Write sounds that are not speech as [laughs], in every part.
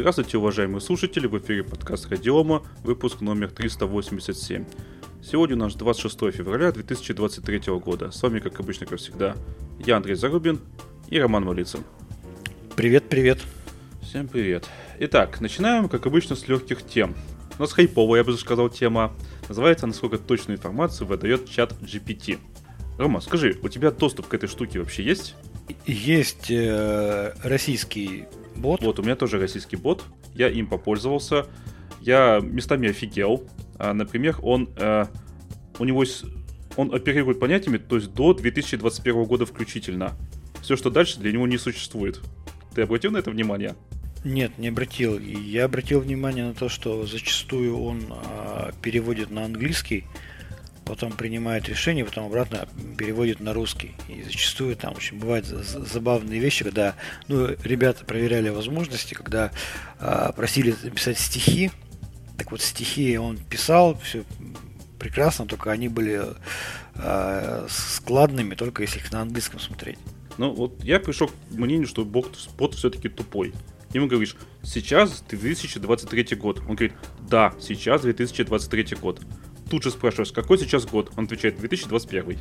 Здравствуйте, уважаемые слушатели, в эфире подкаст Радиома, выпуск номер 387. Сегодня у нас 26 февраля 2023 года. С вами, как обычно, как всегда, я Андрей Зарубин и Роман Малицын. Привет, привет. Всем привет. Итак, начинаем, как обычно, с легких тем. У нас хайповая, я бы сказал, тема. Называется «Насколько точную информацию выдает чат GPT». Рома, скажи, у тебя доступ к этой штуке вообще есть? Есть э, российский бот. Вот, у меня тоже российский бот. Я им попользовался. Я местами офигел. А, например, он, э, у него он оперирует понятиями, то есть до 2021 года включительно. Все, что дальше, для него не существует. Ты обратил на это внимание? Нет, не обратил. Я обратил внимание на то, что зачастую он э, переводит на английский, потом принимает решение, потом обратно переводит на русский. И зачастую там очень бывают забавные вещи, когда ну, ребята проверяли возможности, когда э, просили написать стихи. Так вот, стихи он писал, все прекрасно, только они были э, складными, только если их на английском смотреть. Ну, вот я пришел к мнению, что бот, бот все-таки тупой. Ему говоришь, сейчас 2023 год. Он говорит, да, сейчас 2023 год. Тут же спрашиваешь, какой сейчас год? Он отвечает, 2021.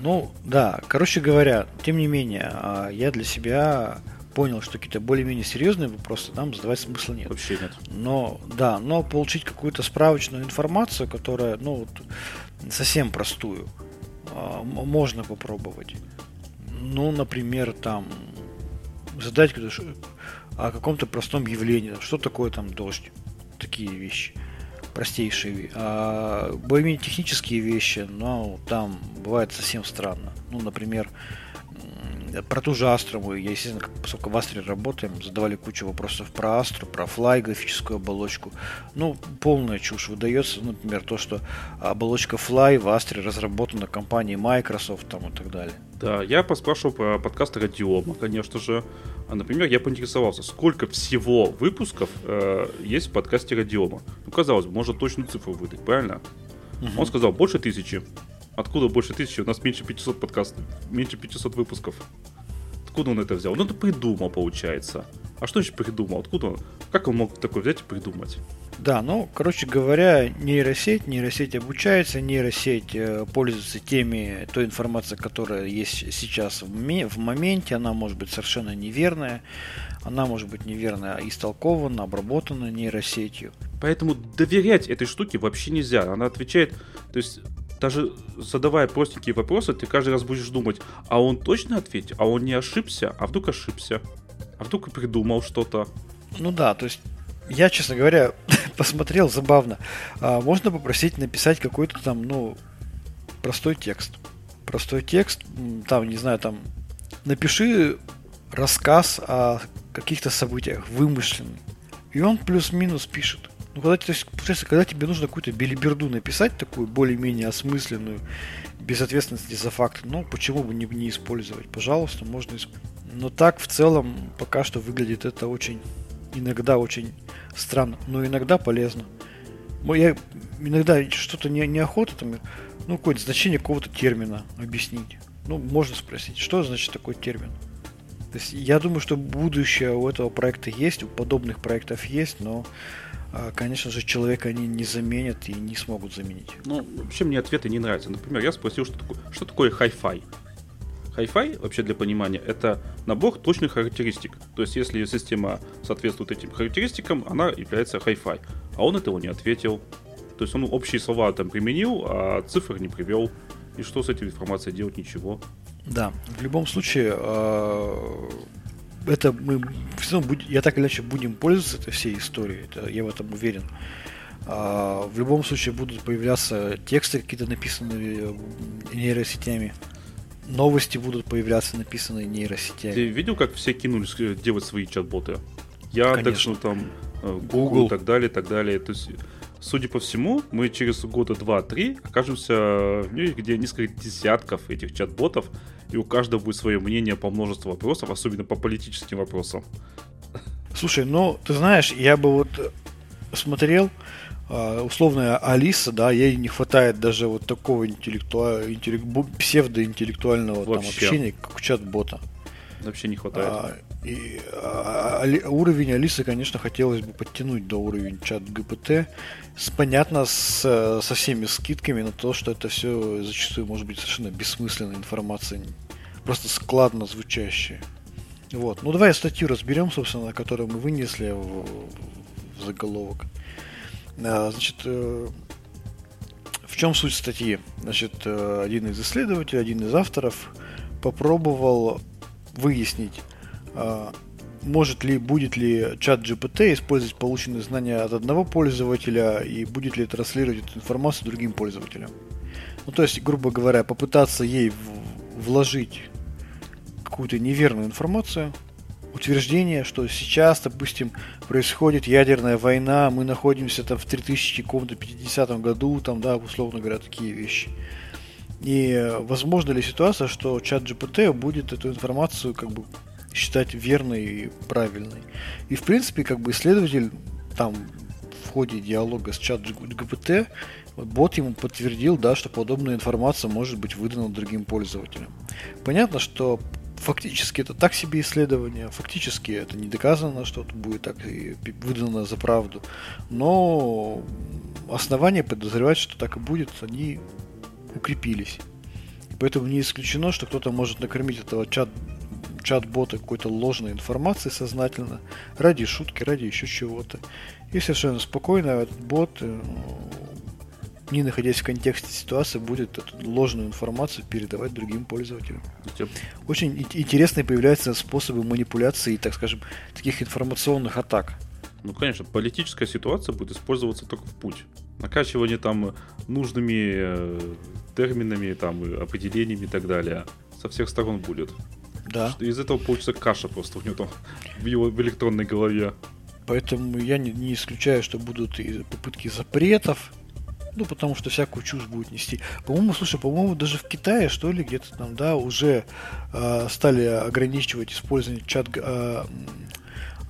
Ну, да, короче говоря, тем не менее, а, я для себя понял, что какие-то более-менее серьезные вопросы там задавать смысла нет. Вообще нет. Но, да, но получить какую-то справочную информацию, которая, ну, вот, совсем простую, а, можно попробовать. Ну, например, там, задать о каком-то простом явлении, что такое там дождь, такие вещи простейшие, а более-менее технические вещи, но там бывает совсем странно. Ну, например, про ту же Астру я, естественно, поскольку в Астре работаем, задавали кучу вопросов про Астру, про Fly, графическую оболочку. Ну, полная чушь выдается, например, то, что оболочка Fly в Астре разработана компанией Microsoft там, и так далее. Да, я поспрашивал про подкаст Радиома, конечно же. А, например, я поинтересовался, сколько всего выпусков э, есть в подкасте Радиома. Ну, казалось бы, можно точную цифру выдать, правильно? Угу. Он сказал, больше тысячи. Откуда больше тысячи? У нас меньше 500 подкастов, меньше 500 выпусков. Откуда он это взял? Ну, это придумал, получается. А что еще придумал? Откуда он? Как он мог такой взять и придумать? Да, ну, короче говоря, нейросеть, нейросеть обучается, нейросеть э, пользуется теми, той информацией, которая есть сейчас в, в моменте, она может быть совершенно неверная, она может быть неверно истолкована, обработана нейросетью. Поэтому доверять этой штуке вообще нельзя. Она отвечает, то есть даже задавая простенькие вопросы, ты каждый раз будешь думать, а он точно ответил, а он не ошибся, а вдруг ошибся, а вдруг придумал что-то. Ну да, то есть я, честно говоря, [laughs] посмотрел, забавно. А, можно попросить написать какой-то там, ну, простой текст. Простой текст, там, не знаю, там, напиши рассказ о каких-то событиях, вымышленный. И он плюс-минус пишет. Ну, когда, то есть, когда тебе нужно какую-то белиберду написать, такую более-менее осмысленную, без ответственности за факты, ну, почему бы не, не использовать? Пожалуйста, можно использовать. Но так, в целом, пока что выглядит это очень, иногда очень странно, но иногда полезно. Я иногда что-то не, неохота, там, ну, какое-то значение какого-то термина объяснить. Ну, можно спросить, что значит такой термин? То есть я думаю, что будущее у этого проекта есть, у подобных проектов есть, но конечно же, человека они не заменят и не смогут заменить. Ну, вообще мне ответы не нравятся. Например, я спросил, что такое, что такое Hi-Fi. Hi-Fi, вообще для понимания, это набор точных характеристик. То есть, если система соответствует этим характеристикам, она является Hi-Fi. А он этого не ответил. То есть он общие слова там применил, а цифр не привел. И что с этой информацией делать? Ничего. Да, в любом случае, а, это мы все равно будем, я так или иначе будем пользоваться этой всей историей, это, я в этом уверен. А, в любом случае будут появляться тексты какие-то написанные нейросетями. Новости будут появляться, написанные нейросетями. Ты видел, как все кинулись э, делать свои чат-боты? Яндекс, ну там, э, Google, и так далее, так далее. То есть, судя по всему, мы через года два-три окажемся в мире, где несколько десятков этих чат-ботов и у каждого будет свое мнение по множеству вопросов, особенно по политическим вопросам. Слушай, ну, ты знаешь, я бы вот смотрел, а, условная Алиса, да, ей не хватает даже вот такого интеллектуа... интеллект... псевдоинтеллектуального там, общения, как у чат-бота. Вообще не хватает. А, и, а, а, уровень Алисы, конечно, хотелось бы подтянуть до уровня чат ГПТ. С, понятно, с, со всеми скидками на то, что это все зачастую может быть совершенно бессмысленная информация, просто складно звучащая. Вот. Ну давай статью разберем, собственно, которую мы вынесли в, в заголовок. А, значит, э, в чем суть статьи? Значит, э, один из исследователей, один из авторов попробовал выяснить, а, может ли, будет ли чат GPT использовать полученные знания от одного пользователя и будет ли транслировать эту информацию другим пользователям. Ну, то есть, грубо говоря, попытаться ей вложить какую-то неверную информацию, утверждение, что сейчас, допустим, происходит ядерная война, мы находимся там в 3000 каком-то 50 году, там, да, условно говоря, такие вещи. И возможно ли ситуация, что чат GPT будет эту информацию как бы считать верной и правильной. И в принципе, как бы исследователь там в ходе диалога с чат GPT бот ему подтвердил, да, что подобная информация может быть выдана другим пользователям. Понятно, что фактически это так себе исследование, фактически это не доказано, что это будет так и выдано за правду, но основания подозревать, что так и будет, они укрепились. Поэтому не исключено, что кто-то может накормить этого чат чат-бота какой-то ложной информацией сознательно, ради шутки, ради еще чего-то. И совершенно спокойно этот бот э, не находясь в контексте ситуации, будет эту ложную информацию передавать другим пользователям. Очень интересные появляются способы манипуляции, так скажем, таких информационных атак. Ну, конечно, политическая ситуация будет использоваться только в путь. Накачивание там нужными э, терминами, там, определениями и так далее со всех сторон будет. Да. Что из этого получится каша просто у него там в его в электронной голове. Поэтому я не, не исключаю, что будут и попытки запретов, ну, потому что всякую чушь будет нести. По-моему, слушай, по-моему, даже в Китае, что ли, где-то там, да, уже э, стали ограничивать использование чат... Э,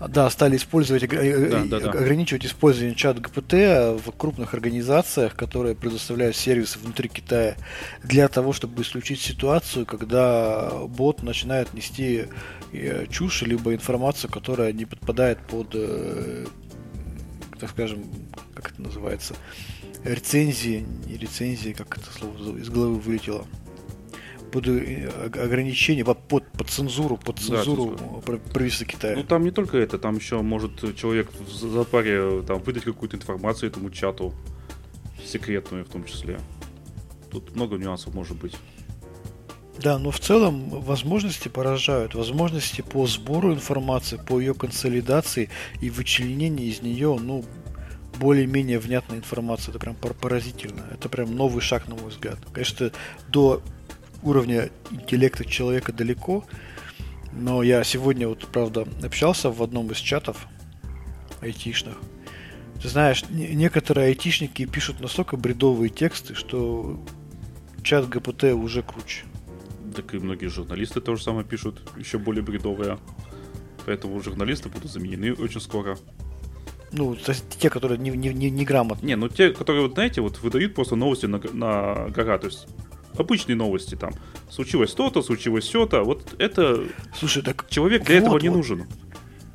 да, стали использовать, э, да, да, да. ограничивать использование чат ГПТ в крупных организациях, которые предоставляют сервисы внутри Китая, для того, чтобы исключить ситуацию, когда бот начинает нести э, чушь, либо информацию, которая не подпадает под, э, так скажем, как это называется, рецензии, не рецензии, как это слово из головы вылетело, под э, ограничение, под, под, под цензуру, под цензуру да, правительства Китая. Ну там не только это, там еще может человек в зоопаре там, выдать какую-то информацию этому чату, секретную в том числе. Тут много нюансов может быть. Да, но в целом возможности поражают. Возможности по сбору информации, по ее консолидации и вычленению из нее, ну, более-менее внятная информация. Это прям поразительно. Это прям новый шаг, на мой взгляд. Конечно, до уровня интеллекта человека далеко, но я сегодня вот, правда, общался в одном из чатов айтишных. Ты знаешь, некоторые айтишники пишут настолько бредовые тексты, что чат ГПТ уже круче. Так и многие журналисты тоже самое пишут, еще более бредовые. Поэтому журналисты будут заменены очень скоро. Ну, те, которые не, не, не, не грамотны. Не, ну те, которые, вот знаете, вот выдают просто новости на, на гора, то есть обычные новости там. Случилось то-то, случилось все-то. Вот это... Слушай, так человек для вот, этого не вот. нужен.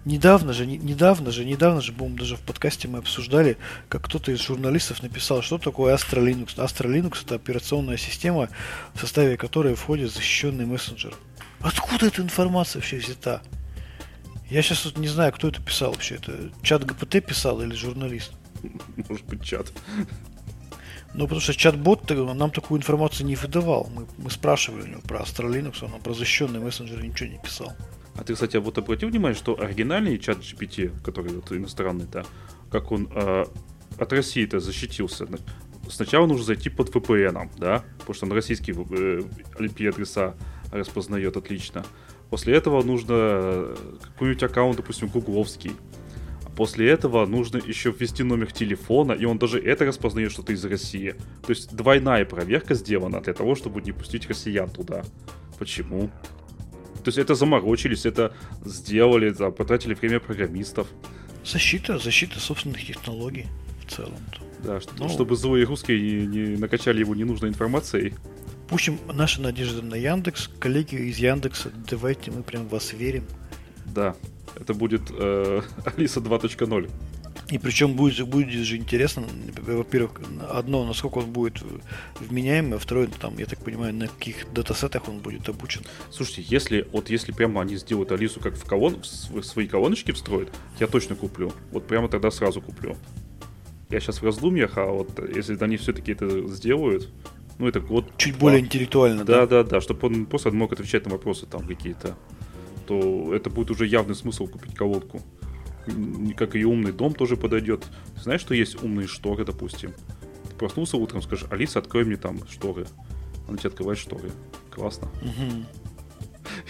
Недавно же, не, недавно же, недавно же, по-моему, даже в подкасте мы обсуждали, как кто-то из журналистов написал, что такое Astra Linux. Astra Linux это операционная система, в составе которой входит защищенный мессенджер. Откуда эта информация вообще взята? Я сейчас вот не знаю, кто это писал вообще. Это чат ГПТ писал или журналист? Может быть, чат. Ну, потому что чат-бот нам такую информацию не выдавал. Мы, мы спрашивали у него про Astra Linux, он про защищенный мессенджер ничего не писал. А ты, кстати, вот обратил внимание, что оригинальный чат GPT, который вот иностранный, да, как он э, от России-то защитился. Сначала нужно зайти под VPN, да, потому что он российские э, IP-адреса распознает отлично. После этого нужно э, какой-нибудь аккаунт, допустим, гугловский. После этого нужно еще ввести номер телефона, и он даже это распознает, что ты из России. То есть двойная проверка сделана для того, чтобы не пустить россиян туда. Почему? То есть это заморочились, это сделали, да, потратили время программистов. Защита, защита собственных технологий в целом. Да, чтобы, ну, чтобы злые русские не, не накачали его ненужной информацией. Пущем наши надежды на Яндекс. Коллеги из Яндекса, давайте мы прям вас верим. Да, это будет э, [laughs] Алиса 2.0. И причем будет, будет же интересно, во-первых, одно, насколько он будет вменяемый, а второе, там, я так понимаю, на каких датасетах он будет обучен. Слушайте, если вот если прямо они сделают Алису как в, колон, в свои колоночки встроят, я точно куплю. Вот прямо тогда сразу куплю. Я сейчас в раздумьях, а вот если они все-таки это сделают, ну это вот... Чуть более интеллектуально, да? Да, да, да, чтобы он просто мог отвечать на вопросы там какие-то. То это будет уже явный смысл купить колодку как и умный дом тоже подойдет. знаешь, что есть умные шторы, допустим? Ты проснулся утром, скажешь, Алиса, открой мне там шторы. Она тебе открывает шторы. Классно. Угу.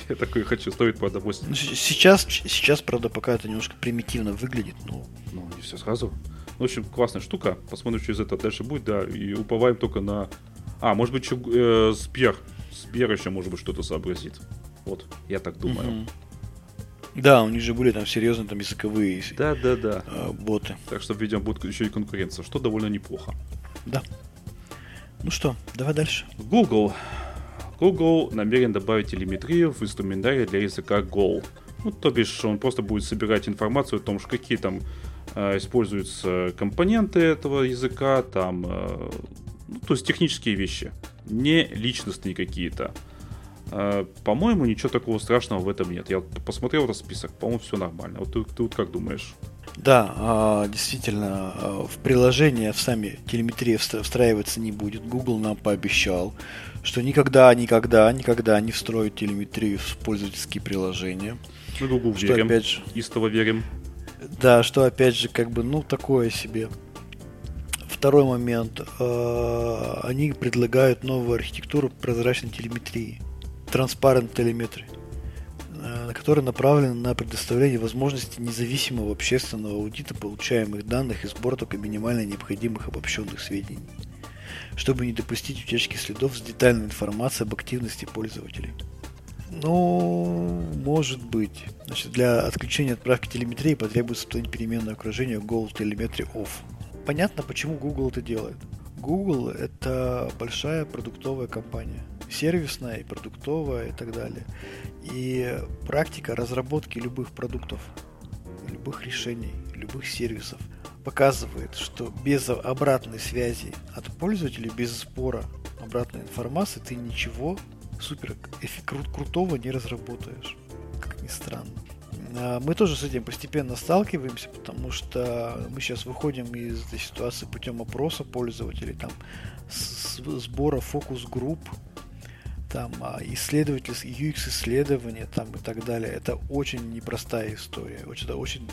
Я такой хочу, стоит, правда, 8. Ну, сейчас, сейчас, правда, пока это немножко примитивно выглядит, но... Ну, не все сразу. Ну, в общем, классная штука. Посмотрим, что из этого дальше будет, да. И уповаем только на... А, может быть, э, Сбер. Сбер еще, может быть, что-то сообразит. Вот, я так думаю. Угу. Да, у них же были там серьезные там языковые да, да, да. Э, боты. Так что, видимо, будет еще и конкуренция, что довольно неплохо. Да. Ну что, давай дальше. Google. Google намерен добавить телеметрию в инструментарий для языка Go. Ну, то бишь, он просто будет собирать информацию о том, что какие там э, используются компоненты этого языка, там, э, ну, то есть технические вещи, не личностные какие-то. А, по-моему, ничего такого страшного в этом нет. Я посмотрел этот список, по-моему, все нормально. Вот ты, ты вот как думаешь? Да, а, действительно, а, в приложение в сами телеметрия встраиваться не будет. Google нам пообещал, что никогда, никогда, никогда не встроит телеметрию в пользовательские приложения. Мы Google что, верим, опять же, истово верим. Да, что опять же, как бы, ну, такое себе. Второй момент. Они предлагают новую архитектуру прозрачной телеметрии. Transparent Telemetry, э, который направлен на предоставление возможности независимого общественного аудита получаемых данных и сбор только минимально необходимых обобщенных сведений, чтобы не допустить утечки следов с детальной информацией об активности пользователей. Ну, может быть. Значит, для отключения отправки телеметрии потребуется установить переменное окружение Google Telemetry Off. Понятно, почему Google это делает. Google это большая продуктовая компания сервисная и продуктовая и так далее. И практика разработки любых продуктов, любых решений, любых сервисов показывает, что без обратной связи от пользователей, без сбора обратной информации ты ничего супер кру- крутого не разработаешь. Как ни странно. А, мы тоже с этим постепенно сталкиваемся, потому что мы сейчас выходим из этой ситуации путем опроса пользователей, там, сбора фокус-групп, там а, исследовательские UX-исследования там и так далее. Это очень непростая история, очень, это очень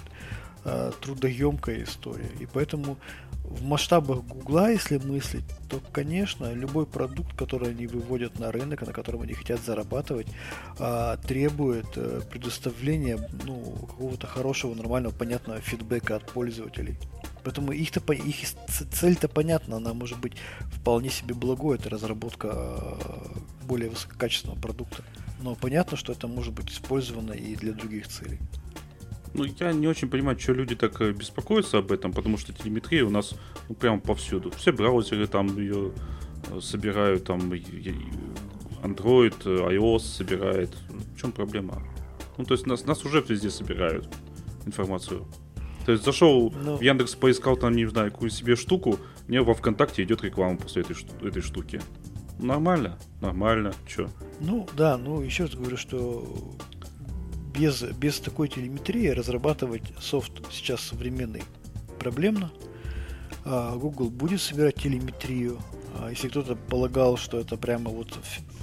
э, трудоемкая история. И поэтому в масштабах Гугла, если мыслить, то, конечно, любой продукт, который они выводят на рынок, на котором они хотят зарабатывать, э, требует э, предоставления ну, какого-то хорошего, нормального, понятного фидбэка от пользователей. Поэтому их-то, их цель-то понятна, она может быть вполне себе благой, это разработка более высококачественного продукта. Но понятно, что это может быть использовано и для других целей. Ну, я не очень понимаю, что люди так э, беспокоятся об этом, потому что телеметрия у нас ну, прямо повсюду. Все браузеры там ее э, собирают, там Android, iOS собирает. В чем проблема? Ну, то есть нас, нас уже везде собирают информацию. То есть зашел ну... в Яндекс, поискал там, не знаю, какую себе штуку, мне во ВКонтакте идет реклама после этой, этой штуки. Нормально, нормально, чё? Ну, да, ну, еще раз говорю, что без, без такой телеметрии разрабатывать софт сейчас современный проблемно. А Google будет собирать телеметрию. А если кто-то полагал, что это прямо вот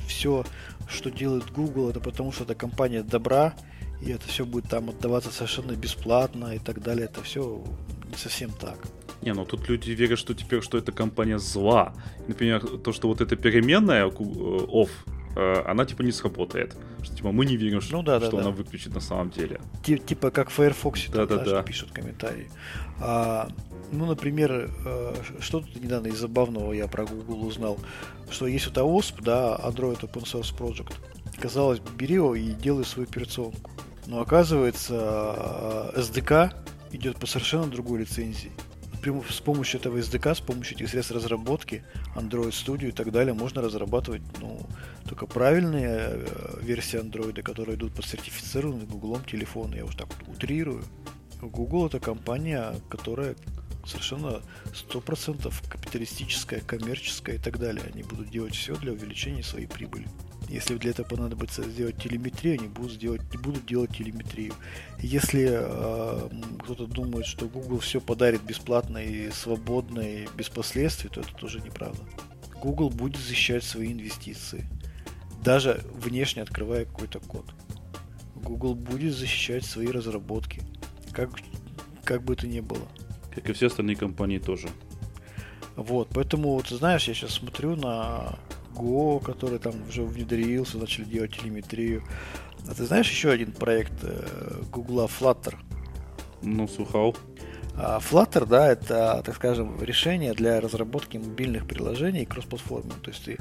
все, что делает Google, это потому что это компания добра, и это все будет там отдаваться совершенно бесплатно и так далее. Это все не совсем так. Не, ну тут люди верят, что теперь, что это компания зла. Например, то, что вот эта переменная э, off, э, она типа не сработает. Что типа мы не верим, что, ну, да, да, что да. она выключит на самом деле. Тип, типа как в Firefox, да, там, да, да. пишут комментарии. А, ну, например, э, что тут недавно из забавного я про Google узнал, что есть вот OSP, да, Android Open Source Project. Казалось бы, бери его и делай свою операционку. Но оказывается, SDK идет по совершенно другой лицензии. С помощью этого SDK, с помощью этих средств разработки, Android Studio и так далее, можно разрабатывать ну, только правильные э, версии Android, которые идут под сертифицированный Google телефон. Я уже так вот утрирую. Google это компания, которая совершенно 100% капиталистическая, коммерческая и так далее. Они будут делать все для увеличения своей прибыли. Если для этого понадобится сделать телеметрию, они будут, сделать, не будут делать телеметрию. Если э, кто-то думает, что Google все подарит бесплатно и свободно и без последствий, то это тоже неправда. Google будет защищать свои инвестиции, даже внешне открывая какой-то код. Google будет защищать свои разработки, как, как бы это ни было. Как и все остальные компании тоже. Вот, поэтому, вот, знаешь, я сейчас смотрю на Go, который там уже внедрился, начали делать телеметрию. А ты знаешь еще один проект э, Google Flutter? Ну, слухал. А Flutter, да, это, так скажем, решение для разработки мобильных приложений кроссплатформенных. То есть ты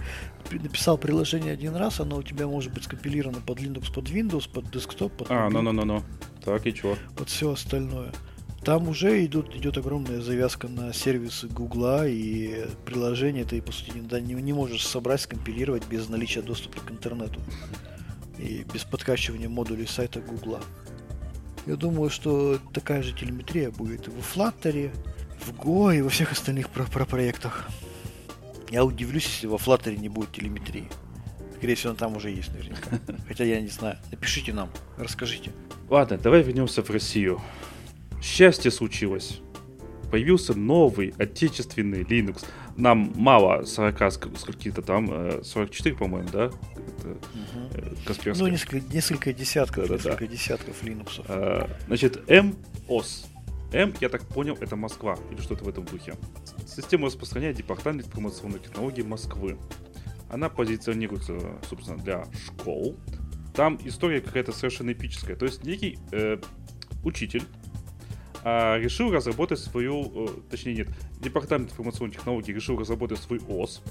написал приложение один раз, оно у тебя может быть скомпилировано под Linux, под Windows, под десктоп, под А, ну-ну-ну-ну. Так, и чего? Под все остальное. Там уже идут, идет огромная завязка на сервисы Гугла, и приложение ты, по сути, не, не можешь собрать, скомпилировать без наличия доступа к интернету. И без подкачивания модулей сайта Гугла. Я думаю, что такая же телеметрия будет и в Flutter, в Go и во всех остальных про, про проектах. Я удивлюсь, если во Flutter не будет телеметрии. Скорее всего, она там уже есть наверняка. [laughs] Хотя я не знаю. Напишите нам, расскажите. Ладно, давай вернемся в Россию. Счастье случилось. Появился новый отечественный Linux. Нам мало 40 сколько-то там, 44, э, по-моему, да? Это, угу. Ну, несколько, несколько десятков, да, несколько да. десятков Linux. А, значит, MOS. М, я так понял, это Москва или что-то в этом духе. Система распространяет Департамент информационных технологий Москвы. Она позиционируется, собственно, для школ. Там история какая-то совершенно эпическая. То есть некий э, учитель решил разработать свою, э, точнее нет, Департамент информационных технологий решил разработать свой ОС.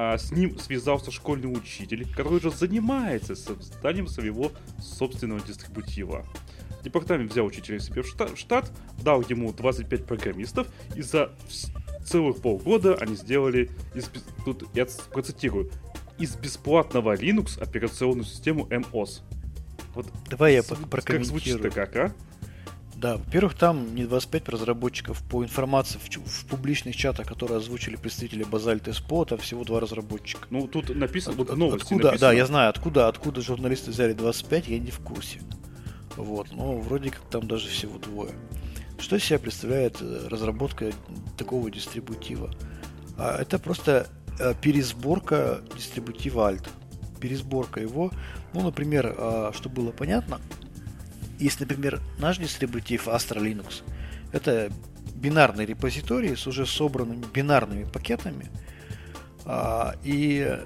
А, с ним связался школьный учитель, который уже занимается созданием своего собственного дистрибутива. Департамент взял учителя себе в штат, дал ему 25 программистов, и за целых полгода они сделали, из, тут я процитирую, из бесплатного Linux операционную систему MOS. Вот Давай я прокомментирую. Как звучит-то как, а? Да, во-первых, там не 25 разработчиков. По информации в, в публичных чатах, которые озвучили представители Базальт Эспо, там всего два разработчика. Ну, тут написано, вот новости Откуда, написано. да, я знаю, откуда, откуда журналисты взяли 25, я не в курсе. Вот, но вроде как там даже всего двое. Что из себя представляет э, разработка такого дистрибутива? А, это просто э, пересборка дистрибутива Alt. Пересборка его. Ну, например, а, чтобы было понятно, есть, например, наш дистрибутив Astra Linux. Это бинарный репозиторий с уже собранными бинарными пакетами. А, и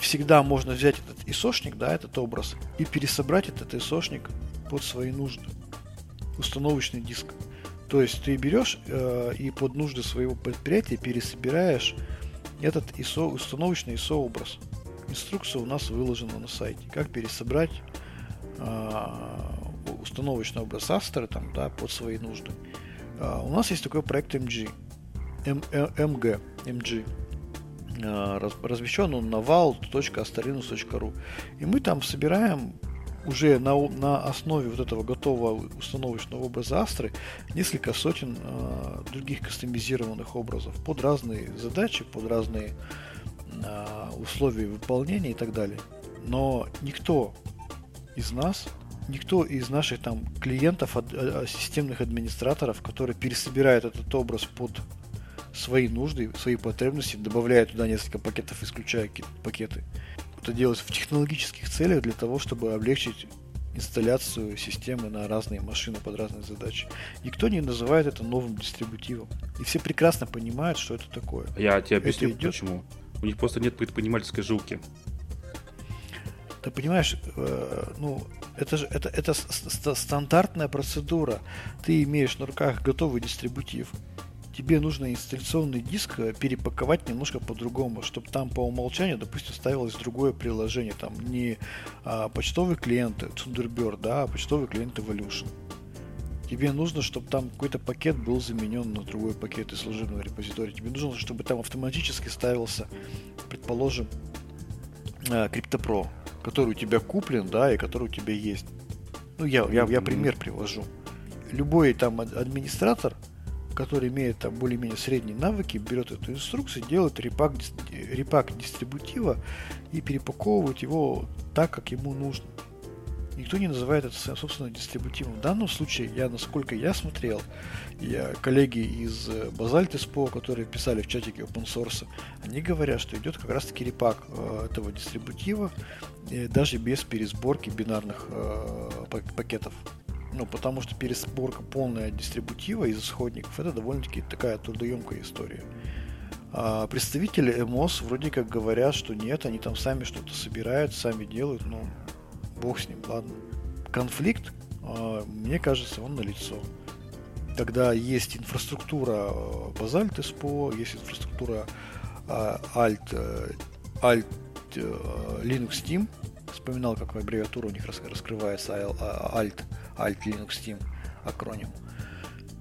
всегда можно взять этот исошник, да, этот образ, и пересобрать этот исошник под свои нужды. Установочный диск. То есть ты берешь э, и под нужды своего предприятия пересобираешь этот ISO, установочный ISO образ. Инструкция у нас выложена на сайте. Как пересобрать э, установочный образ Astra там, да, под свои нужды. Uh, у нас есть такой проект MG. M, MG. MG. Uh, раз, размещен он на val.astarinus.ru. И мы там собираем уже на, на основе вот этого готового установочного образа Astra несколько сотен э, других кастомизированных образов под разные задачи, под разные э, условия выполнения и так далее. Но никто из нас никто из наших там клиентов, э, системных администраторов, которые пересобирают этот образ под свои нужды, свои потребности, добавляя туда несколько пакетов, исключая какие-то пакеты. Это делается в технологических целях для того, чтобы облегчить инсталляцию системы на разные машины под разные задачи. Никто не называет это новым дистрибутивом. И все прекрасно понимают, что это такое. Я тебе объясню, идет... почему. У них просто нет предпринимательской жилки. Ты понимаешь, э, ну, это же это, это стандартная процедура. Ты имеешь на руках готовый дистрибутив. Тебе нужно инсталляционный диск э, перепаковать немножко по-другому, чтобы там по умолчанию, допустим, ставилось другое приложение. Там не а, почтовый клиент Thunderbird, да, а почтовый клиент Evolution. Тебе нужно, чтобы там какой-то пакет был заменен на другой пакет из служебного репозитория. Тебе нужно, чтобы там автоматически ставился, предположим, э, CryptoPro, который у тебя куплен, да, и который у тебя есть. Ну, я, я, я пример привожу. Любой там администратор, который имеет там более-менее средние навыки, берет эту инструкцию, делает репак, репак дистрибутива и перепаковывает его так, как ему нужно. Никто не называет это своим собственным дистрибутивом. В данном случае, я, насколько я смотрел, я, коллеги из э, Basalt SPO, которые писали в чатике open source, они говорят, что идет как раз-таки репак э, этого дистрибутива, э, даже без пересборки бинарных пакетов. Ну, потому что пересборка полная дистрибутива из исходников это довольно-таки такая трудоемкая история. А представители МОС вроде как говорят, что нет, они там сами что-то собирают, сами делают, но бог с ним, ладно. Конфликт, а, мне кажется, он налицо. Когда есть инфраструктура а, Basalt SPO, есть инфраструктура а, Alt, э, Alt э, Linux Team, вспоминал, как аббревиатура у них раскрывается Alt, Alt Linux Team акроним.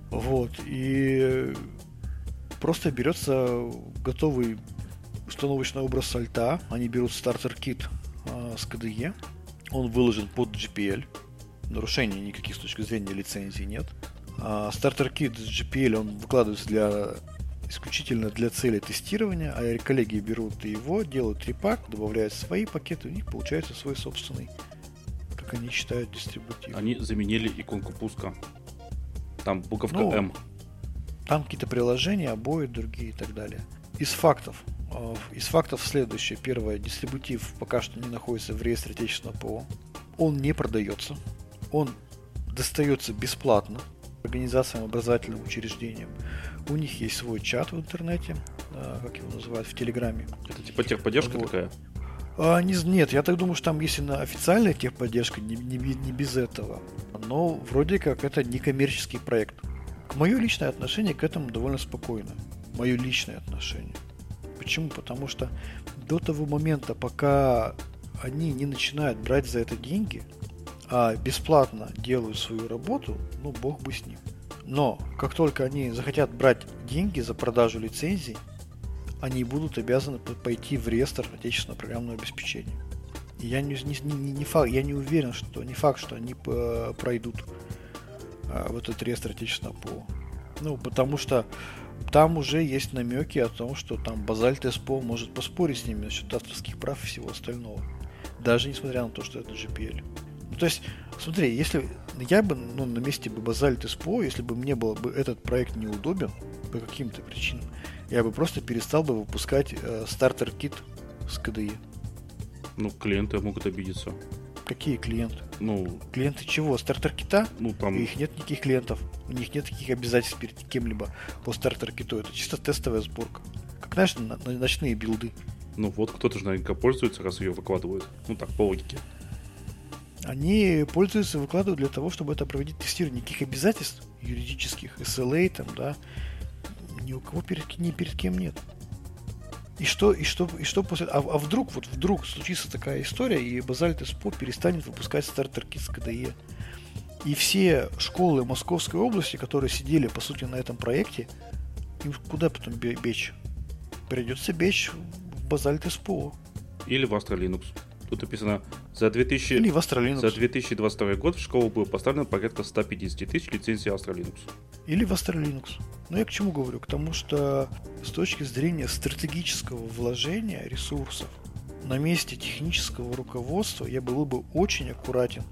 Вот, и просто берется готовый установочный образ альта, они берут стартер-кит с KDE, он выложен под GPL. Нарушений никаких с точки зрения лицензии нет. А кит с GPL он выкладывается для исключительно для цели тестирования, а коллеги берут его, делают репак, добавляют свои пакеты, у них получается свой собственный, как они считают, дистрибутив. Они заменили иконку пуска. Там буковка ну, M. Там какие-то приложения, обои другие и так далее. Из фактов. Э, из фактов следующее. Первое. Дистрибутив пока что не находится в реестре отечественного ПО. Он не продается. Он достается бесплатно организациям, образовательным учреждениям. У них есть свой чат в интернете, э, как его называют, в Телеграме. Это типа техподдержка вот. такая? А, не, нет, я так думаю, что там есть и на официальная техподдержка, не, не, не без этого. Но вроде как это не коммерческий проект. Мое личное отношение к этому довольно спокойно. Мое личное отношение. Почему? Потому что до того момента, пока они не начинают брать за это деньги, а бесплатно делают свою работу, ну, бог бы с ним. Но как только они захотят брать деньги за продажу лицензий, они будут обязаны пойти в реестр отечественного программного обеспечения. Я не, не, не, не факт, я не уверен, что не факт, что они пройдут а, в этот реестр отечественного ПО. Ну, потому что там уже есть намеки о том, что там Базальт СПО может поспорить с ними насчет авторских прав и всего остального. Даже несмотря на то, что это GPL. Ну, то есть, смотри, если я бы ну, на месте бы Базальт СПО, если бы мне был бы этот проект неудобен по каким-то причинам, я бы просто перестал бы выпускать э, стартер-кит с KDE. Ну, клиенты могут обидеться. Какие клиенты? Ну, клиенты чего? Стартер кита? Ну, там... У них нет никаких клиентов. У них нет никаких обязательств перед кем-либо по стартер киту. Это чисто тестовая сборка. Как, знаешь, на, на ночные билды. Ну вот, кто-то же наверняка пользуется, раз ее выкладывают. Ну так, по логике. Они пользуются, выкладывают для того, чтобы это проводить тестирование. Никаких обязательств юридических, SLA там, да, ни у кого перед, ни перед кем нет. И что, и что, и что после... А, а вдруг, вот вдруг случится такая история, и Базальт СПО перестанет выпускать стартер-кит с КДЕ. И все школы Московской области, которые сидели, по сути, на этом проекте, им куда потом бечь? Придется бечь в Базальт СПО. Или в Astra Linux. Тут написано, за, 2000... Или в Astra за 2022 год в школу было поставлено порядка 150 тысяч лицензий Astra Linux. Или в Astra Linux. Но я к чему говорю? К тому, что с точки зрения стратегического вложения ресурсов на месте технического руководства я был бы очень аккуратен,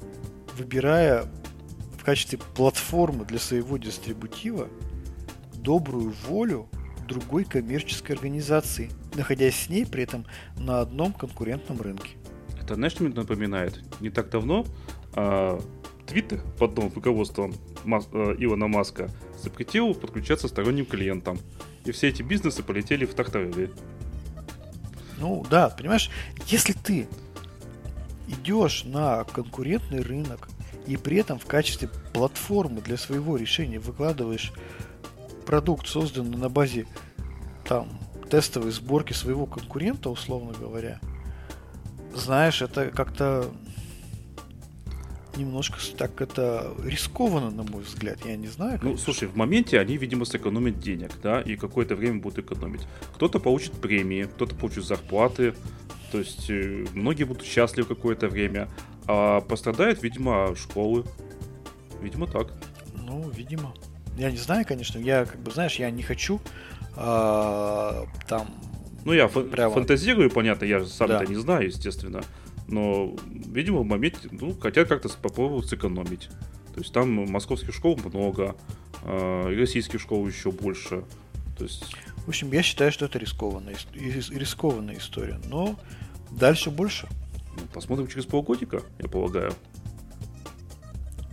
выбирая в качестве платформы для своего дистрибутива добрую волю другой коммерческой организации, находясь с ней при этом на одном конкурентном рынке. Это знаешь, что мне напоминает? Не так давно а, Твиттер под новым руководством Мас, э, Илона Маска запретил подключаться сторонним клиентам. И все эти бизнесы полетели в тартарары. Ну да, понимаешь, если ты идешь на конкурентный рынок и при этом в качестве платформы для своего решения выкладываешь продукт, созданный на базе там тестовой сборки своего конкурента, условно говоря, знаешь, это как-то немножко так это рискованно, на мой взгляд. Я не знаю. Ну, слушай, в моменте они, видимо, сэкономят денег, да, и какое-то время будут экономить. Кто-то получит премии, кто-то получит зарплаты, то есть э, многие будут счастливы какое-то время, а пострадают, видимо, школы. Видимо, так. Ну, видимо. Я не знаю, конечно. Я, как бы, знаешь, я не хочу а, там... Ну, я прямо... фантазирую, понятно, я сам да. это не знаю, естественно. Но, видимо, в моменте, ну, хотят как-то попробовать сэкономить. То есть там московских школ много, э, российских школ еще больше. То есть... В общем, я считаю, что это рискованная, рискованная история. Но дальше больше. Ну, посмотрим через полгодика, я полагаю.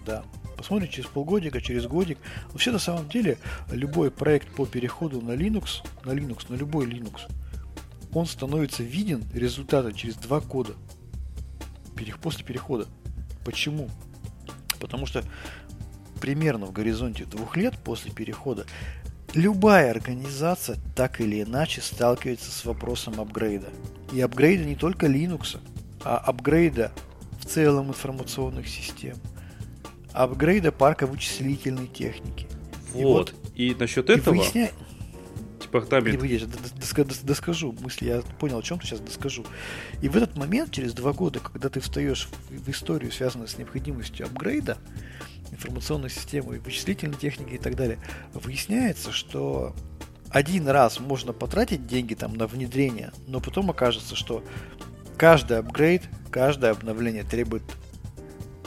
Да. Посмотрим через полгодика, через годик. Вообще, на самом деле, любой проект по переходу на Linux, на Linux, на любой Linux, он становится виден результата через два года после перехода. Почему? Потому что примерно в горизонте двух лет после перехода любая организация так или иначе сталкивается с вопросом апгрейда. И апгрейда не только Linux, а апгрейда в целом информационных систем, апгрейда парка вычислительной техники. Вот. И, вот, и насчет этого... Выясня... Департамент. Не, я доскажу мысли, я понял, о чем ты сейчас доскажу. И в этот момент, через два года, когда ты встаешь в, историю, связанную с необходимостью апгрейда, информационной системы, вычислительной техники и так далее, выясняется, что один раз можно потратить деньги там на внедрение, но потом окажется, что каждый апгрейд, каждое обновление требует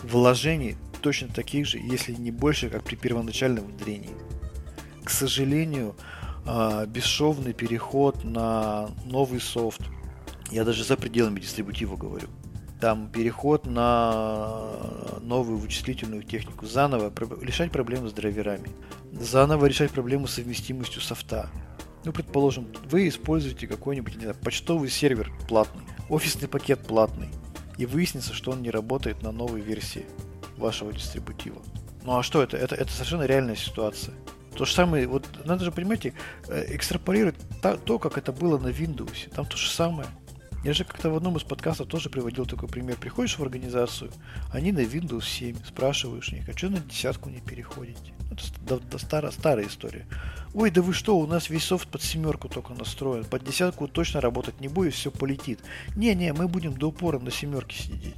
вложений точно таких же, если не больше, как при первоначальном внедрении. К сожалению, бесшовный переход на новый софт, я даже за пределами дистрибутива говорю, там переход на новую вычислительную технику, заново решать проблемы с драйверами, заново решать проблему с совместимостью софта. Ну, предположим, вы используете какой-нибудь, знаю, почтовый сервер платный, офисный пакет платный, и выяснится, что он не работает на новой версии вашего дистрибутива. Ну а что это? Это, это совершенно реальная ситуация. То же самое, вот надо же, понимаете, э, экстраполировать то, то, как это было на Windows. Там то же самое. Я же как-то в одном из подкастов тоже приводил такой пример. Приходишь в организацию, они на Windows 7, спрашиваешь них, а что на десятку не переходите? Это да, старая, старая история. Ой, да вы что, у нас весь софт под семерку только настроен. Под десятку точно работать не будет, все полетит. Не-не, мы будем до упора на семерке сидеть.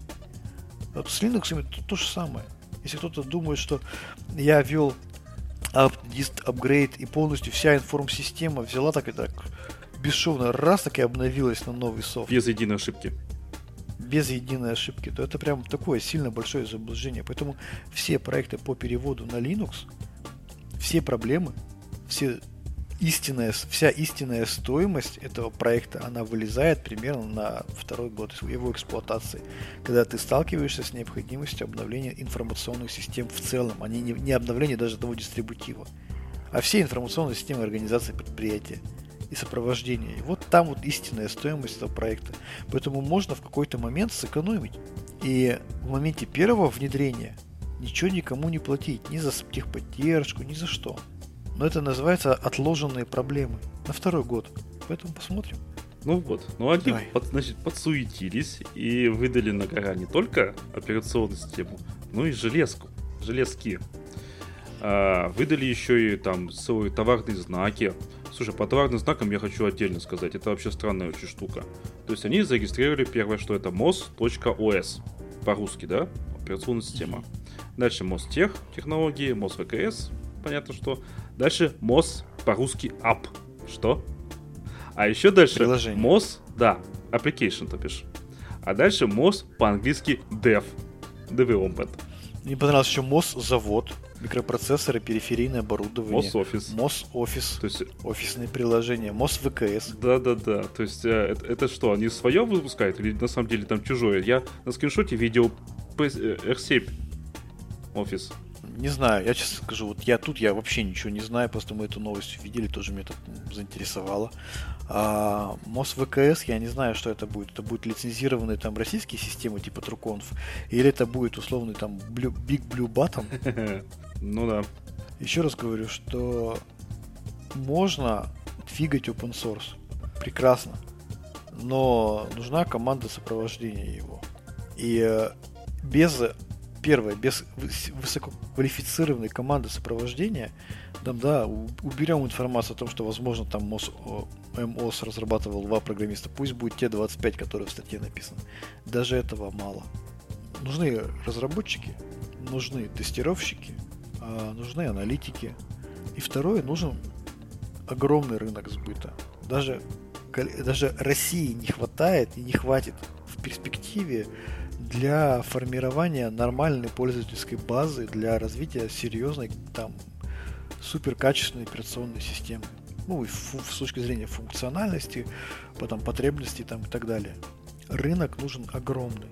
Вот с Linux то, то же самое. Если кто-то думает, что я вел дист апгрейд и полностью вся информ-система взяла так и так бесшовно раз так и обновилась на новый софт. Без единой ошибки. Без единой ошибки, то это прям такое сильно большое заблуждение. Поэтому все проекты по переводу на Linux, все проблемы, все истинная, вся истинная стоимость этого проекта, она вылезает примерно на второй год его эксплуатации, когда ты сталкиваешься с необходимостью обновления информационных систем в целом, а не, не обновления даже того дистрибутива, а все информационные системы организации предприятия и сопровождения. И вот там вот истинная стоимость этого проекта. Поэтому можно в какой-то момент сэкономить. И в моменте первого внедрения ничего никому не платить, ни за техподдержку, ни за что. Но это называется отложенные проблемы на второй год. Поэтому посмотрим. Ну вот, ну они под, значит, подсуетились и выдали на гора не только операционную систему, но и железку, железки. А, выдали еще и там целые товарные знаки. Слушай, по товарным знакам я хочу отдельно сказать, это вообще странная очень штука. То есть они зарегистрировали первое, что это mos.os, по-русски, да, операционная система. Дальше MOSTech технологии, MOS понятно что. Дальше MOS по-русски app. Что? А еще дальше Приложение. MOS, да, application, то бишь. А дальше MOS по-английски dev, development. Мне понравился еще MOS завод, микропроцессоры, периферийное оборудование. MOS офис. MOS офис. То есть офисные приложения. MOS ВКС. Да, да, да. То есть э, это, это что, они свое выпускают или на самом деле там чужое? Я на скриншоте видел R7 офис не знаю, я честно скажу, вот я тут, я вообще ничего не знаю, просто мы эту новость видели, тоже меня это заинтересовало. А, МОС ВКС, я не знаю, что это будет. Это будет лицензированные там российские системы типа Труконф, или это будет условный там Blue, Big Blue Button. Ну да. Еще раз говорю, что можно фигать open source. Прекрасно. Но нужна команда сопровождения его. И э, без первое, без высококвалифицированной команды сопровождения, там, да, уберем информацию о том, что, возможно, там МОС, МОС разрабатывал два программиста, пусть будет те 25, которые в статье написаны. Даже этого мало. Нужны разработчики, нужны тестировщики, а, нужны аналитики. И второе, нужен огромный рынок сбыта. Даже, даже России не хватает и не хватит в перспективе для формирования нормальной пользовательской базы, для развития серьезной там супер качественной операционной системы. Ну, и с точки зрения функциональности, потом потребностей там и так далее. Рынок нужен огромный.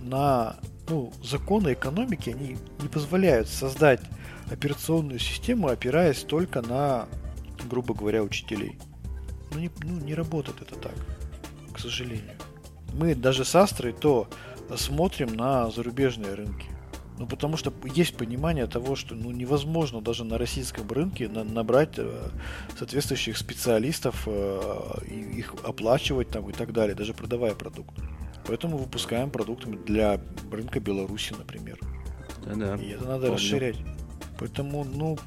На ну, законы экономики они не позволяют создать операционную систему, опираясь только на, грубо говоря, учителей. Ну не, ну, не работает это так, к сожалению. Мы даже с Астрой то смотрим на зарубежные рынки. Ну, потому что есть понимание того, что ну, невозможно даже на российском рынке на, набрать э, соответствующих специалистов, э, и их оплачивать там и так далее, даже продавая продукт. Поэтому выпускаем продукты для рынка Беларуси, например. Да-да. И это надо Помню. расширять. Поэтому, ну,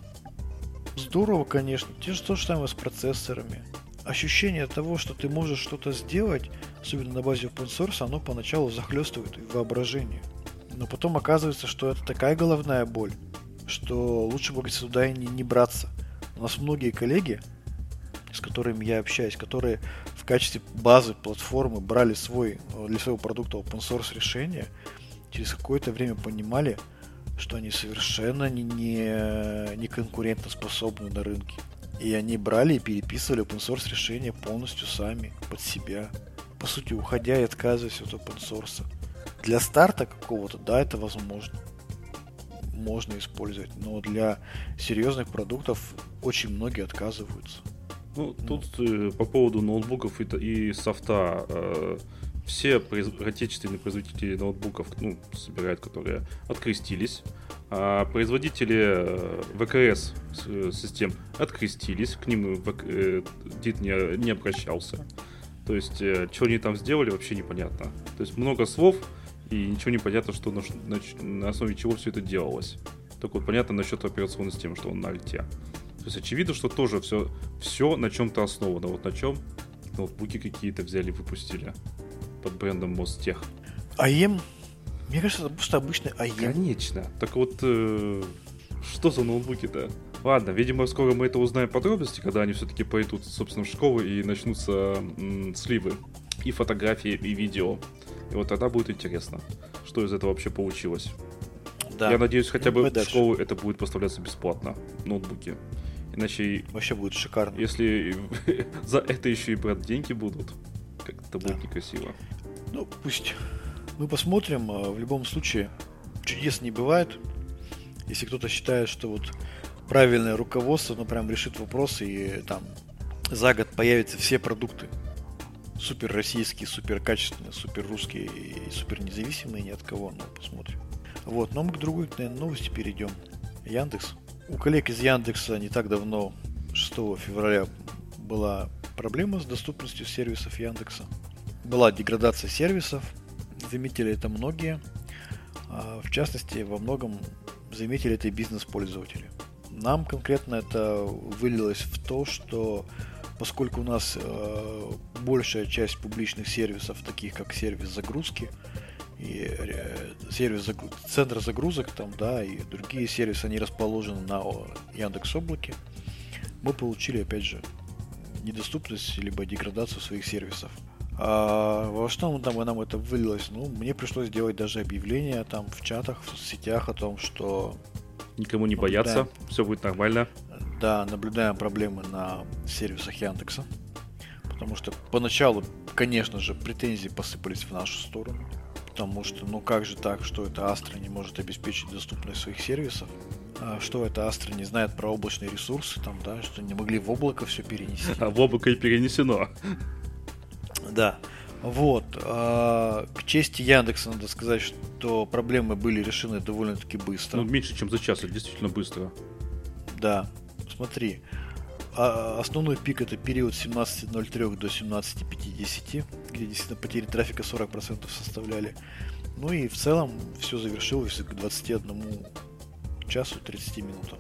здорово, конечно. Те же то же самое с процессорами. Ощущение того, что ты можешь что-то сделать, особенно на базе open source, оно поначалу захлестывает воображение. Но потом оказывается, что это такая головная боль, что лучше бы сюда и не, не браться. У нас многие коллеги, с которыми я общаюсь, которые в качестве базы платформы брали свой, для своего продукта open source решение, через какое-то время понимали, что они совершенно не, не, не конкурентоспособны на рынке. И они брали и переписывали open source решения полностью сами, под себя. По сути, уходя и отказываясь от open source. Для старта какого-то, да, это возможно. Можно использовать. Но для серьезных продуктов очень многие отказываются. Ну, тут э, по поводу ноутбуков и, и софта. Э, все произ... отечественные производители ноутбуков ну, собирают, которые открестились. А производители э, ВКС э, систем открестились, к ним э, ДИТ не, не обращался. То есть, э, что они там сделали, вообще непонятно. То есть, много слов, и ничего не понятно, что на, на, основе чего все это делалось. Только вот понятно насчет операционной системы, что он на альте. То есть очевидно, что тоже все, все на чем-то основано. Вот на чем ноутбуки какие-то взяли, выпустили под брендом Мостех. АЕМ? Мне кажется, это просто обычный АЕМ. Конечно. Так вот, э, что за ноутбуки-то? Ладно, видимо, скоро мы это узнаем подробности, когда они все-таки пойдут, собственно, в школу и начнутся м, сливы и фотографии, и видео. И вот тогда будет интересно, что из этого вообще получилось. Да. Я надеюсь, хотя бы в школу это будет поставляться бесплатно, ноутбуки. Иначе... Вообще будет шикарно. Если [laughs] за это еще и брать деньги будут, как это будет да. некрасиво. Ну, пусть. Мы посмотрим. А, в любом случае, чудес не бывает. Если кто-то считает, что вот правильное руководство, ну, прям решит вопрос, и там за год появятся все продукты супер российские, супер качественные, супер русские и супер независимые ни от кого, ну, посмотрим. Вот, но мы к другой, наверное, новости перейдем. Яндекс у коллег из Яндекса не так давно, 6 февраля, была проблема с доступностью сервисов Яндекса. Была деградация сервисов, заметили это многие. А, в частности, во многом заметили это и бизнес-пользователи. Нам конкретно это вылилось в то, что поскольку у нас э, большая часть публичных сервисов, таких как сервис загрузки, и э, сервис центр загрузок там, да, и другие сервисы, они расположены на Яндекс Облаке, мы получили, опять же, недоступность либо деградацию своих сервисов. А во что там нам это вылилось? Ну, мне пришлось сделать даже объявление там в чатах, в соцсетях о том, что... Никому не бояться, все будет нормально. Да, наблюдаем проблемы на сервисах Яндекса. Потому что поначалу, конечно же, претензии посыпались в нашу сторону потому что, ну как же так, что это Astra не может обеспечить доступность своих сервисов? А что это Astra не знает про облачные ресурсы, там, да, что не могли в облако все перенести. [laughs] А в облако и перенесено. Да. Вот. А, к чести Яндекса надо сказать, что проблемы были решены довольно-таки быстро. Ну, меньше, чем за час, это действительно быстро. Да. Смотри. А основной пик это период с 17.03 до 17.50, где действительно потери трафика 40% составляли. Ну и в целом все завершилось к 21 часу 30 минутам.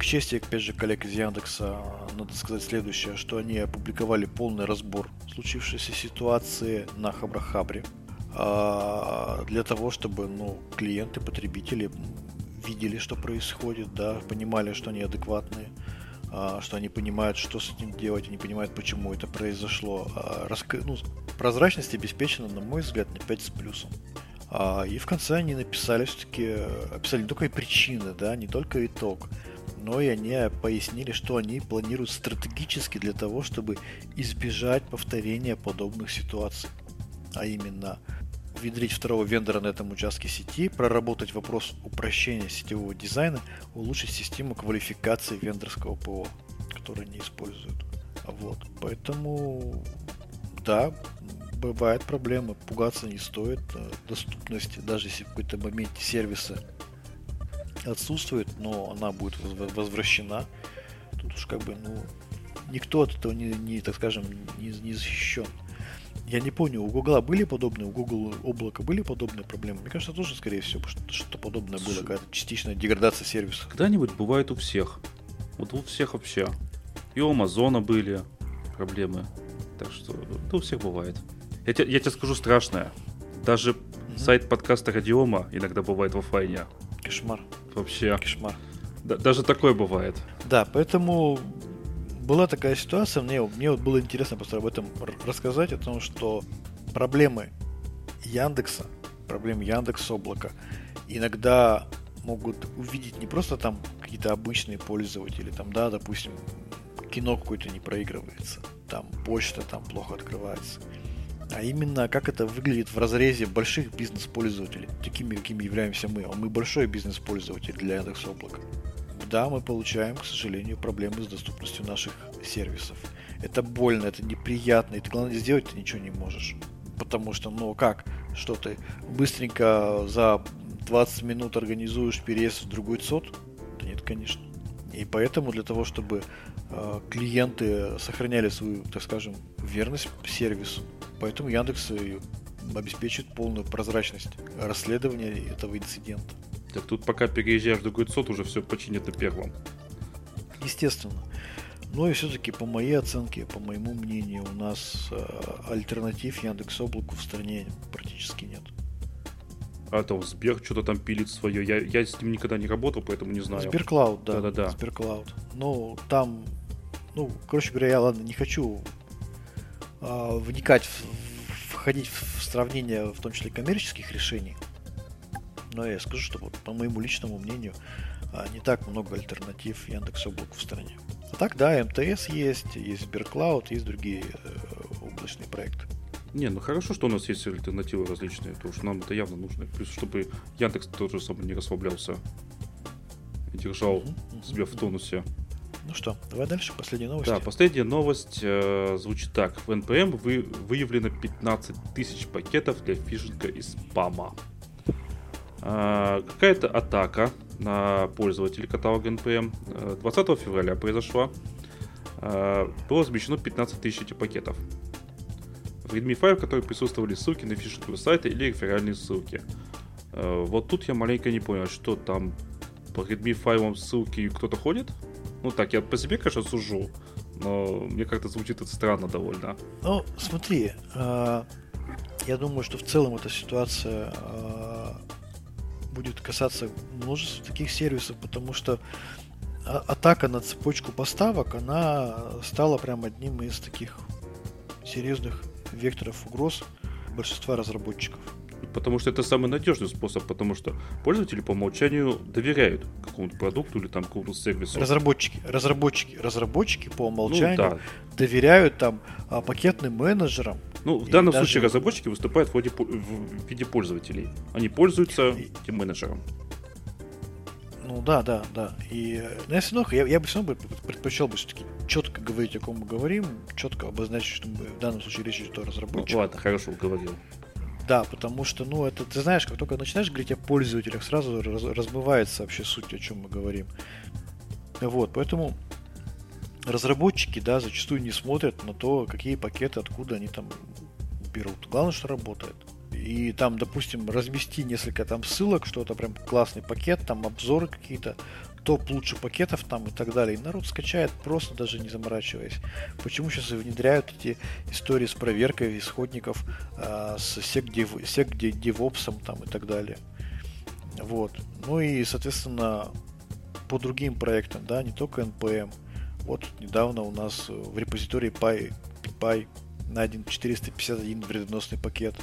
К чести, опять же, коллег из Яндекса, надо сказать следующее, что они опубликовали полный разбор случившейся ситуации на Хабрахабре. А, для того, чтобы ну, клиенты, потребители видели, что происходит, да, понимали, что они адекватные, а, что они понимают, что с этим делать, они понимают, почему это произошло. А, раска... ну, прозрачность обеспечена, на мой взгляд, на 5 с плюсом. И в конце они написали все-таки, описали не только причины, да, не только итог, но и они пояснили, что они планируют стратегически для того, чтобы избежать повторения подобных ситуаций. А именно, внедрить второго вендора на этом участке сети, проработать вопрос упрощения сетевого дизайна, улучшить систему квалификации вендорского ПО, который они используют. Вот. Поэтому, да, бывают проблемы, пугаться не стоит. Э, доступность, даже если в какой-то моменте сервиса отсутствует, но она будет возвращена. Тут уж как бы, ну, никто от этого не, не так скажем, не, не защищен. Я не помню, у Гугла были подобные, у Google облака были подобные проблемы? Мне кажется, тоже, скорее всего, что-то что подобное было, какая-то частичная деградация сервиса. Когда-нибудь бывает у всех. Вот у всех вообще. И у Амазона были проблемы. Так что это у всех бывает. Я, те, я тебе скажу страшное. Даже mm-hmm. сайт подкаста Радиома иногда бывает в офлайне. Кошмар. Вообще. Кошмар. Да, даже такое бывает. Да, поэтому была такая ситуация, мне, мне вот было интересно просто об этом рассказать, о том, что проблемы Яндекса, проблемы Яндекс облака иногда могут увидеть не просто там какие-то обычные пользователи, там, да, допустим, кино какое-то не проигрывается, там почта там плохо открывается, а именно как это выглядит в разрезе больших бизнес-пользователей, такими, какими являемся мы. А мы большой бизнес-пользователь для Яндекс Облака. Да, мы получаем, к сожалению, проблемы с доступностью наших сервисов. Это больно, это неприятно, и ты, главное, сделать ты ничего не можешь. Потому что, ну как, что ты быстренько за 20 минут организуешь переезд в другой ЦОД? Да нет, конечно. И поэтому для того, чтобы э, клиенты сохраняли свою, так скажем, верность сервису, поэтому Яндекс обеспечит полную прозрачность расследования этого инцидента. Так тут пока переезжаешь в другой ЦОД, уже все починят на первом. Естественно. Но и все-таки по моей оценке, по моему мнению, у нас э, альтернатив Яндекс Облаку в стране практически нет. А то Сбер что-то там пилит свое. Я, я с ним никогда не работал, поэтому не знаю. Сберклауд, да. Да-да-да. Сберклауд. Ну, там, ну, короче говоря, я, ладно, не хочу э, вникать, в, входить в сравнение, в том числе коммерческих решений. Но я скажу, что вот, по моему личному мнению, а, не так много альтернатив Яндекс Облаку в стране. А так, да, МТС есть, есть Сберклауд, есть другие э, облачные проекты. Не, ну хорошо, что у нас есть альтернативы различные, потому что нам это явно нужно. Плюс, чтобы Яндекс тоже самое не расслаблялся и держал uh-huh, себя в тонусе. Ну что, давай дальше, последняя новость. Да, последняя новость э, звучит так. В NPM вы, выявлено 15 тысяч пакетов для фишинга и спама. Э, какая-то атака на пользователей каталога NPM 20 э, февраля произошла. Э, было замещено 15 тысяч этих пакетов. В Redmi 5, в которой присутствовали ссылки на фишинговые сайты или реферальные ссылки. Вот тут я маленько не понял, что там по Redmi 5 ссылки кто-то ходит? Ну так, я по себе, конечно, сужу, но мне как-то звучит это странно довольно. Ну, смотри, я думаю, что в целом эта ситуация будет касаться множества таких сервисов, потому что а, атака на цепочку поставок, она стала прям одним из таких серьезных векторов угроз большинства разработчиков. Потому что это самый надежный способ, потому что пользователи по умолчанию доверяют какому-то продукту или там какому-то сервису. Разработчики, разработчики, разработчики по умолчанию ну, да. доверяют там а, пакетным менеджерам. Ну, в данном даже... случае разработчики выступают в, ходе, в виде пользователей. Они пользуются этим менеджером. Ну да, да, да. И ну, я все равно, я, я бы все равно предпочел бы все-таки четко говорить, о ком мы говорим, четко обозначить, что мы, в данном случае речь идет о разработчиках. Ну, ладно, хорошо, говорил. Да, потому что, ну, это, ты знаешь, как только начинаешь говорить о пользователях, сразу раз, размывается вообще суть, о чем мы говорим. Вот, поэтому разработчики, да, зачастую не смотрят на то, какие пакеты, откуда они там берут. Главное, что работает. И там, допустим, размести несколько там ссылок, что-то прям классный пакет, там обзоры какие-то, топ лучше пакетов там и так далее. И народ скачает просто даже не заморачиваясь. Почему сейчас внедряют эти истории с проверкой исходников, э, с SecDevOps там и так далее. Вот. Ну и, соответственно, по другим проектам, да, не только NPM. Вот недавно у нас в репозитории Py, Py найден 451 вредоносный пакет.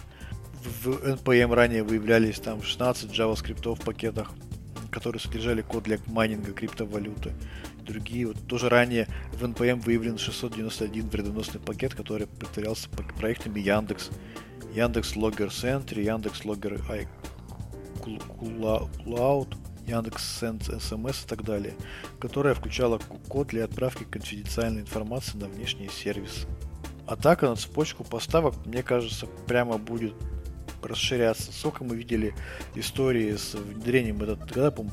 В NPM ранее выявлялись там 16 JavaScript в пакетах которые содержали код для майнинга криптовалюты. Другие, вот тоже ранее в NPM выявлен 691 вредоносный пакет, который притворялся проектами Яндекс, Яндекс Логер Sentry, Яндекс Логер Cloud, Яндекс Send SMS и так далее, которая включала код для отправки конфиденциальной информации на внешние сервисы. Атака на цепочку поставок, мне кажется, прямо будет расширяться. Сколько мы видели истории с внедрением этот, когда, по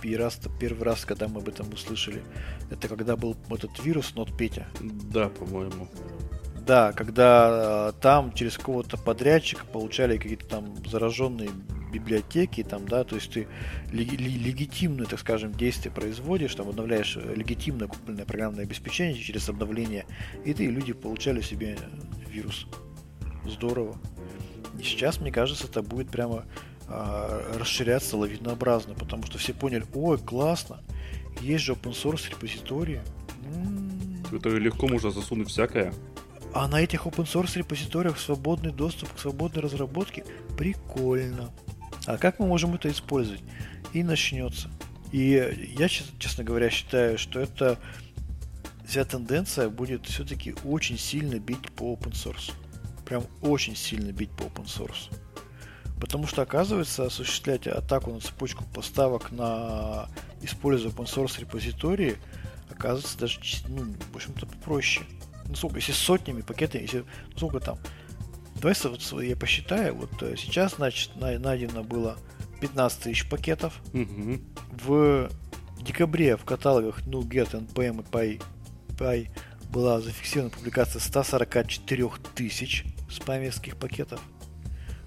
первый раз, первый раз, когда мы об этом услышали, это когда был этот вирус Нот Петя. Да, по-моему. Да, когда э, там через какого-то подрядчика получали какие-то там зараженные библиотеки, там, да, то есть ты леги- легитимное, так скажем, действие производишь, там обновляешь легитимное купленное программное обеспечение через обновление, и ты люди получали себе вирус. Здорово. И сейчас, мне кажется, это будет прямо а, расширяться лавинообразно, потому что все поняли, ой, классно, есть же open source репозитории. Это легко можно засунуть всякое. А на этих open source репозиториях свободный доступ к свободной разработке прикольно. А как мы можем это использовать? И начнется. И я, честно говоря, считаю, что это вся тенденция будет все-таки очень сильно бить по open source прям очень сильно бить по open source. Потому что, оказывается, осуществлять атаку на цепочку поставок на используя open source репозитории, оказывается даже, ну, в общем-то, проще. Ну, сколько, если сотнями пакетами, если, ну, сколько там, давай вот, я посчитаю, вот э, сейчас, значит, найдено было 15 тысяч пакетов. Угу. В декабре в каталогах NuGet, NPM и Py, Py была зафиксирована публикация 144 тысяч спамерских пакетов.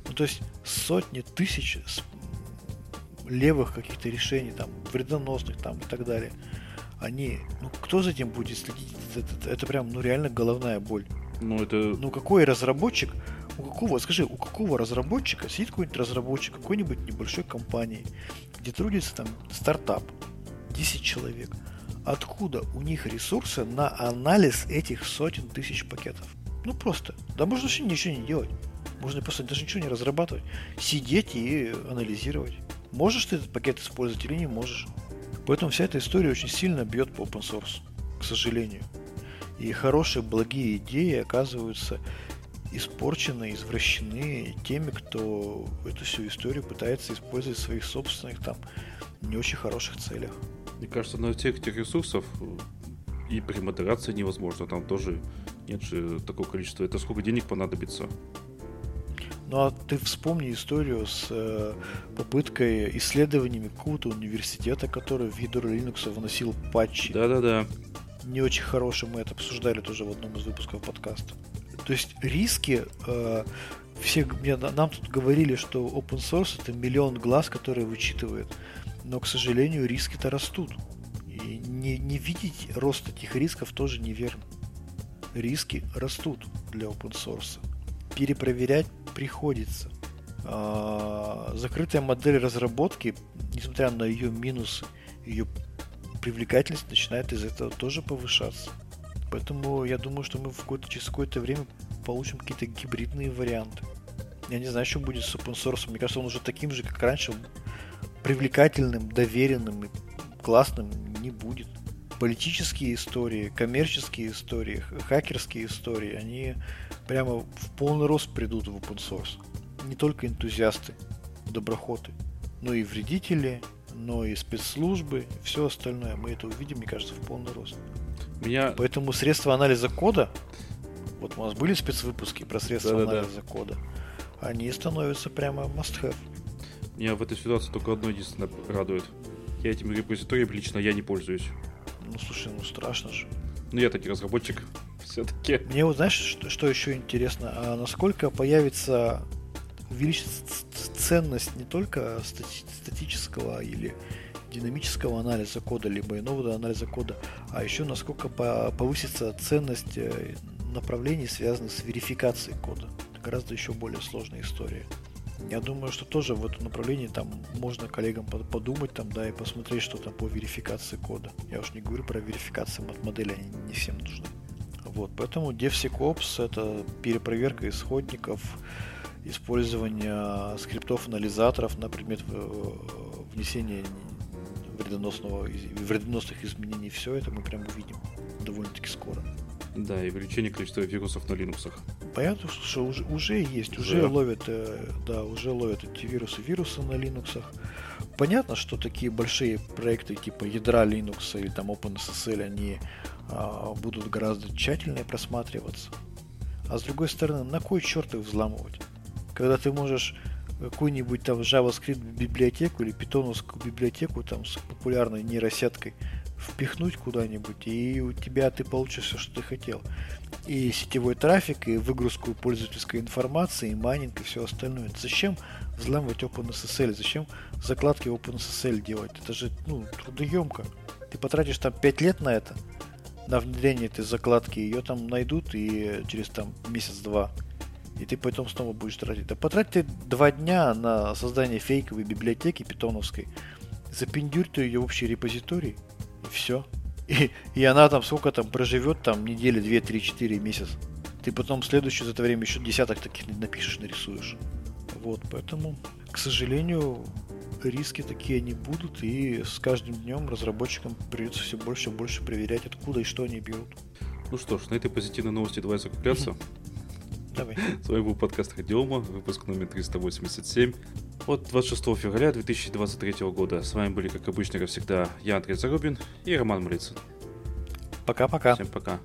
Ну, то есть сотни тысяч левых каких-то решений, там, вредоносных там и так далее. Они, ну, кто за этим будет следить? Это, это, это прям, ну, реально головная боль. Ну, это... Ну, какой разработчик, у какого, скажи, у какого разработчика сидит какой-нибудь разработчик какой-нибудь небольшой компании, где трудится там стартап, 10 человек. Откуда у них ресурсы на анализ этих сотен тысяч пакетов? Ну просто. Да можно вообще ничего не делать. Можно просто даже ничего не разрабатывать. Сидеть и анализировать. Можешь ты этот пакет использовать или не можешь. Поэтому вся эта история очень сильно бьет по open source, к сожалению. И хорошие, благие идеи оказываются испорчены, извращены теми, кто эту всю историю пытается использовать в своих собственных там не очень хороших целях. Мне кажется, на тех этих ресурсов и при модерации невозможно. Там тоже нет же такого количества. Это сколько денег понадобится? Ну а ты вспомни историю с э, попыткой исследованиями какого-то университета, который в ядро Linux вносил патчи. Да-да-да. Не очень хороший, мы это обсуждали тоже в одном из выпусков подкаста. То есть риски, э, все мне, нам тут говорили, что open source это миллион глаз, которые вычитывает. Но, к сожалению, риски-то растут. И не, не видеть рост этих рисков тоже неверно риски растут для open source. Перепроверять приходится. А, закрытая модель разработки, несмотря на ее минусы, ее привлекательность начинает из этого тоже повышаться. Поэтому я думаю, что мы в какое-то, через какое-то время получим какие-то гибридные варианты. Я не знаю, что будет с open source. Мне кажется, он уже таким же, как раньше, привлекательным, доверенным и классным не будет политические истории, коммерческие истории, хакерские истории, они прямо в полный рост придут в open source. Не только энтузиасты, доброхоты, но и вредители, но и спецслужбы, все остальное. Мы это увидим, мне кажется, в полный рост. Меня... Поэтому средства анализа кода, вот у нас были спецвыпуски про средства Да-да-да. анализа кода, они становятся прямо must-have. Меня в этой ситуации только одно единственное радует. Я этим репозиторием лично я не пользуюсь. Ну, слушай, ну страшно же. Ну, я таки разработчик [laughs] все-таки. Мне вот, знаешь, что, что еще интересно? А насколько появится увеличит ценность не только стати- статического или динамического анализа кода, либо иного анализа кода, а еще насколько повысится ценность э, направлений, связанных с верификацией кода. Это гораздо еще более сложная история. Я думаю, что тоже в этом направлении там можно коллегам подумать там, да, и посмотреть, что там по верификации кода. Я уж не говорю про верификацию модели, они не всем нужны. Вот, поэтому DevSecOps это перепроверка исходников, использование скриптов-анализаторов на предмет э, внесения вредоносного, вредоносных изменений. Все это мы прям увидим довольно-таки скоро. Да, и увеличение количества вирусов на Linux. Понятно, что уже, уже есть, уже, уже ловят, э, да, уже ловят эти вирусы, вирусы на Linux. Понятно, что такие большие проекты типа ядра Linux или там OpenSSL, они а, будут гораздо тщательнее просматриваться. А с другой стороны, на кой черт их взламывать? Когда ты можешь какую-нибудь там JavaScript библиотеку или питоновскую библиотеку там с популярной нейросеткой впихнуть куда-нибудь, и у тебя ты получишь все, что ты хотел. И сетевой трафик, и выгрузку пользовательской информации, и майнинг, и все остальное. Зачем взламывать OpenSSL? Зачем закладки OpenSSL делать? Это же ну, трудоемко. Ты потратишь там 5 лет на это, на внедрение этой закладки, ее там найдут и через там месяц-два. И ты потом снова будешь тратить. Да потрать ты два дня на создание фейковой библиотеки питоновской, запендюрь ты ее в общий репозиторий, и все. И, и она там сколько там проживет, там недели, две, три, четыре, месяц. Ты потом следующее за это время еще десяток таких напишешь, нарисуешь. Вот, поэтому, к сожалению, риски такие не будут, и с каждым днем разработчикам придется все больше и больше проверять, откуда и что они берут. Ну что ж, на этой позитивной новости давай закругляться. Давай. С вами был подкаст Радиома, выпуск номер 387 от 26 февраля 2023 года. С вами были, как обычно, как всегда, я, Андрей Зарубин и Роман Млицын. Пока-пока. Всем пока.